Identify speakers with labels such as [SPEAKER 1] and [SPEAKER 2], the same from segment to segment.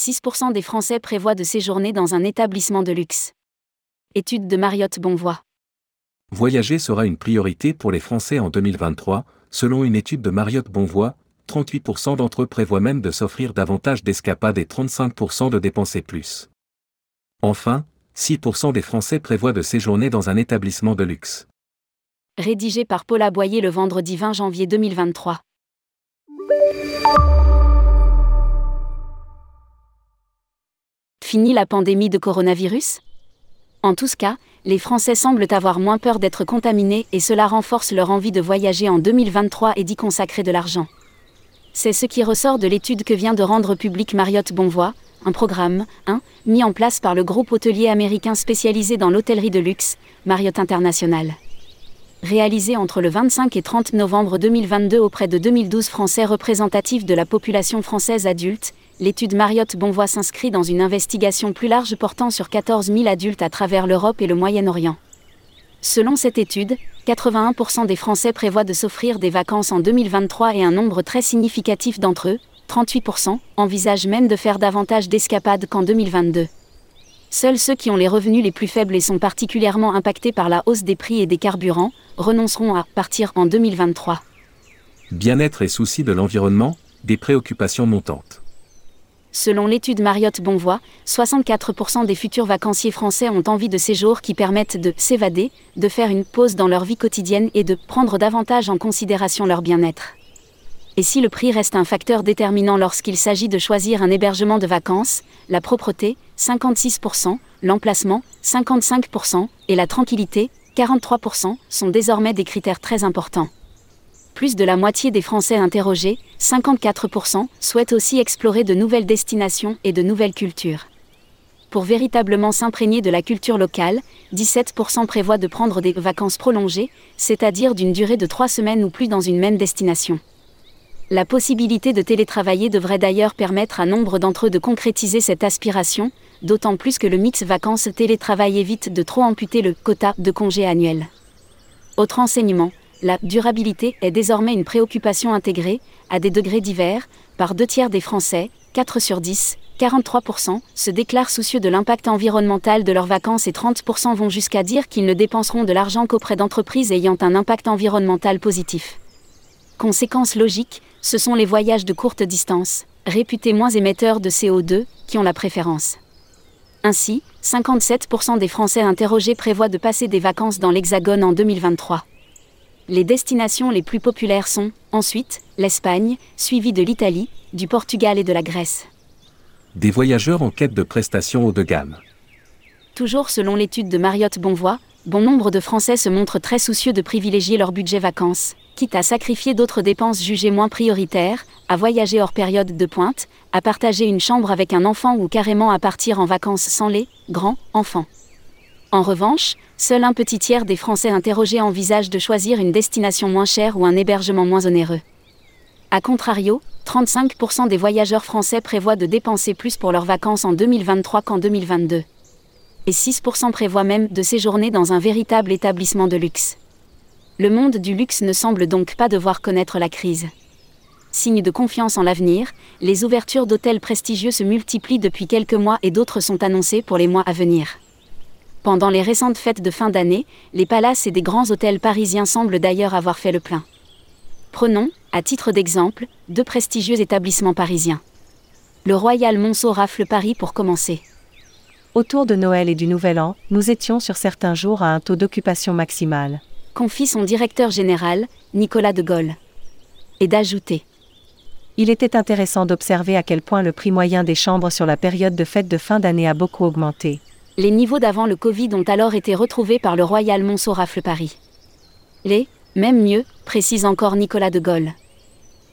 [SPEAKER 1] 6% des Français prévoient de séjourner dans un établissement de luxe. Étude de Mariotte Bonvoy.
[SPEAKER 2] Voyager sera une priorité pour les Français en 2023, selon une étude de Mariotte Bonvoy, 38% d'entre eux prévoient même de s'offrir davantage d'escapades et 35% de dépenser plus. Enfin, 6% des Français prévoient de séjourner dans un établissement de luxe.
[SPEAKER 1] Rédigé par Paula Boyer le vendredi 20 janvier 2023. Fini la pandémie de coronavirus? En tous cas, les Français semblent avoir moins peur d'être contaminés et cela renforce leur envie de voyager en 2023 et d'y consacrer de l'argent. C'est ce qui ressort de l'étude que vient de rendre publique Mariotte Bonvoy, un programme, 1, mis en place par le groupe hôtelier américain spécialisé dans l'hôtellerie de luxe, Marriott International. Réalisé entre le 25 et 30 novembre 2022 auprès de 2012 Français représentatifs de la population française adulte, l'étude Marriott Bonvoy s'inscrit dans une investigation plus large portant sur 14 000 adultes à travers l'Europe et le Moyen-Orient. Selon cette étude, 81% des Français prévoient de s'offrir des vacances en 2023 et un nombre très significatif d'entre eux, 38%, envisagent même de faire davantage d'escapades qu'en 2022. Seuls ceux qui ont les revenus les plus faibles et sont particulièrement impactés par la hausse des prix et des carburants renonceront à partir en 2023.
[SPEAKER 2] Bien-être et souci de l'environnement, des préoccupations montantes.
[SPEAKER 1] Selon l'étude Mariotte Bonvoy, 64% des futurs vacanciers français ont envie de séjours qui permettent de s'évader, de faire une pause dans leur vie quotidienne et de prendre davantage en considération leur bien-être. Et si le prix reste un facteur déterminant lorsqu'il s'agit de choisir un hébergement de vacances, la propreté, 56%, l'emplacement, 55%, et la tranquillité, 43%, sont désormais des critères très importants plus de la moitié des Français interrogés, 54%, souhaitent aussi explorer de nouvelles destinations et de nouvelles cultures. Pour véritablement s'imprégner de la culture locale, 17% prévoient de prendre des vacances prolongées, c'est-à-dire d'une durée de trois semaines ou plus dans une même destination. La possibilité de télétravailler devrait d'ailleurs permettre à nombre d'entre eux de concrétiser cette aspiration, d'autant plus que le mix vacances-télétravail évite de trop amputer le quota de congés annuels. Autre enseignement, la durabilité est désormais une préoccupation intégrée, à des degrés divers, par deux tiers des Français, 4 sur 10, 43%, se déclarent soucieux de l'impact environnemental de leurs vacances et 30% vont jusqu'à dire qu'ils ne dépenseront de l'argent qu'auprès d'entreprises ayant un impact environnemental positif. Conséquence logique, ce sont les voyages de courte distance, réputés moins émetteurs de CO2, qui ont la préférence. Ainsi, 57% des Français interrogés prévoient de passer des vacances dans l'Hexagone en 2023 les destinations les plus populaires sont, ensuite, l'Espagne, suivie de l'Italie, du Portugal et de la Grèce.
[SPEAKER 2] Des voyageurs en quête de prestations haut de gamme.
[SPEAKER 1] Toujours selon l'étude de Mariotte Bonvoy, bon nombre de Français se montrent très soucieux de privilégier leur budget vacances, quitte à sacrifier d'autres dépenses jugées moins prioritaires, à voyager hors période de pointe, à partager une chambre avec un enfant ou carrément à partir en vacances sans les grands enfants. En revanche, seul un petit tiers des Français interrogés envisagent de choisir une destination moins chère ou un hébergement moins onéreux. A contrario, 35% des voyageurs français prévoient de dépenser plus pour leurs vacances en 2023 qu'en 2022. Et 6% prévoient même de séjourner dans un véritable établissement de luxe. Le monde du luxe ne semble donc pas devoir connaître la crise. Signe de confiance en l'avenir, les ouvertures d'hôtels prestigieux se multiplient depuis quelques mois et d'autres sont annoncées pour les mois à venir. Pendant les récentes fêtes de fin d'année, les palaces et des grands hôtels parisiens semblent d'ailleurs avoir fait le plein. Prenons, à titre d'exemple, deux prestigieux établissements parisiens. Le Royal Monceau rafle Paris pour commencer.
[SPEAKER 3] Autour de Noël et du Nouvel An, nous étions sur certains jours à un taux d'occupation maximal.
[SPEAKER 1] Confie son directeur général, Nicolas de Gaulle. Et d'ajouter.
[SPEAKER 3] Il était intéressant d'observer à quel point le prix moyen des chambres sur la période de fête de fin d'année a beaucoup augmenté.
[SPEAKER 1] Les niveaux d'avant le Covid ont alors été retrouvés par le Royal Monceau Rafle Paris. Les, même mieux, précise encore Nicolas de Gaulle.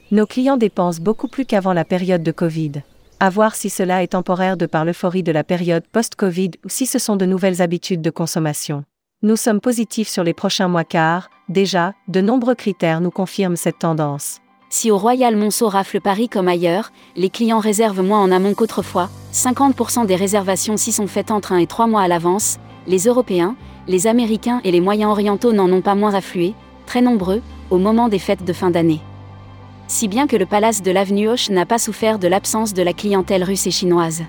[SPEAKER 3] Nos clients dépensent beaucoup plus qu'avant la période de Covid. À voir si cela est temporaire de par l'euphorie de la période post-Covid ou si ce sont de nouvelles habitudes de consommation. Nous sommes positifs sur les prochains mois car, déjà, de nombreux critères nous confirment cette tendance.
[SPEAKER 1] Si au Royal Monceau rafle Paris comme ailleurs, les clients réservent moins en amont qu'autrefois, 50% des réservations s'y sont faites entre 1 et 3 mois à l'avance, les Européens, les Américains et les moyens orientaux n'en ont pas moins afflué, très nombreux, au moment des fêtes de fin d'année. Si bien que le palace de l'avenue Hoche n'a pas souffert de l'absence de la clientèle russe et chinoise.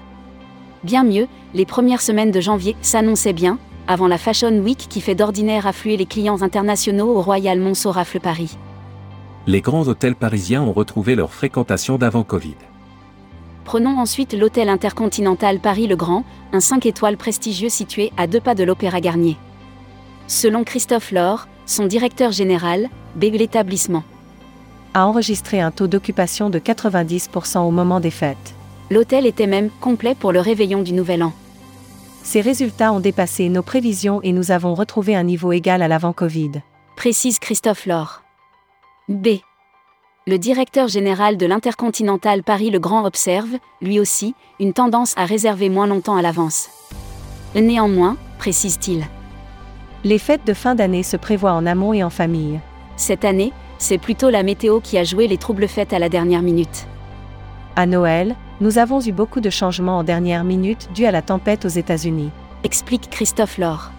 [SPEAKER 1] Bien mieux, les premières semaines de janvier s'annonçaient bien, avant la Fashion Week qui fait d'ordinaire affluer les clients internationaux au Royal Montsorafle Paris.
[SPEAKER 2] Les grands hôtels parisiens ont retrouvé leur fréquentation d'avant Covid.
[SPEAKER 1] Prenons ensuite l'hôtel intercontinental Paris le Grand, un 5 étoiles prestigieux situé à deux pas de l'Opéra Garnier. Selon Christophe Laure, son directeur général, B l'établissement
[SPEAKER 3] a enregistré un taux d'occupation de 90% au moment des fêtes.
[SPEAKER 1] L'hôtel était même complet pour le réveillon du Nouvel An.
[SPEAKER 3] Ces résultats ont dépassé nos prévisions et nous avons retrouvé un niveau égal à l'avant-Covid.
[SPEAKER 1] Précise Christophe Laure. B. Le directeur général de l'Intercontinental Paris le Grand observe, lui aussi, une tendance à réserver moins longtemps à l'avance. Néanmoins, précise-t-il.
[SPEAKER 3] Les fêtes de fin d'année se prévoient en amont et en famille.
[SPEAKER 1] Cette année, c'est plutôt la météo qui a joué les troubles fêtes à la dernière minute.
[SPEAKER 3] À Noël, nous avons eu beaucoup de changements en dernière minute dû à la tempête aux États-Unis.
[SPEAKER 1] Explique Christophe Laure.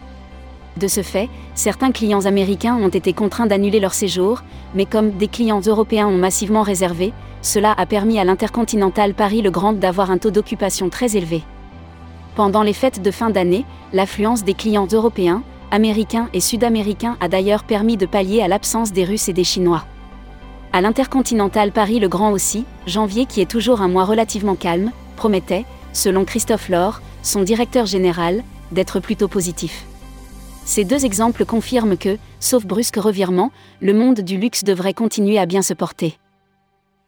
[SPEAKER 1] De ce fait, certains clients américains ont été contraints d'annuler leur séjour, mais comme des clients européens ont massivement réservé, cela a permis à l'Intercontinental Paris le Grand d'avoir un taux d'occupation très élevé. Pendant les fêtes de fin d'année, l'affluence des clients européens, américains et sud-américains a d'ailleurs permis de pallier à l'absence des Russes et des Chinois. À l'Intercontinental Paris le Grand aussi, janvier qui est toujours un mois relativement calme, promettait, selon Christophe Laure, son directeur général, d'être plutôt positif. Ces deux exemples confirment que, sauf brusque revirement, le monde du luxe devrait continuer à bien se porter.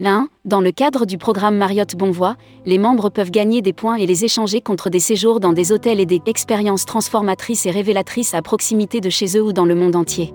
[SPEAKER 1] L'un, dans le cadre du programme Marriott Bonvoy, les membres peuvent gagner des points et les échanger contre des séjours dans des hôtels et des expériences transformatrices et révélatrices à proximité de chez eux ou dans le monde entier.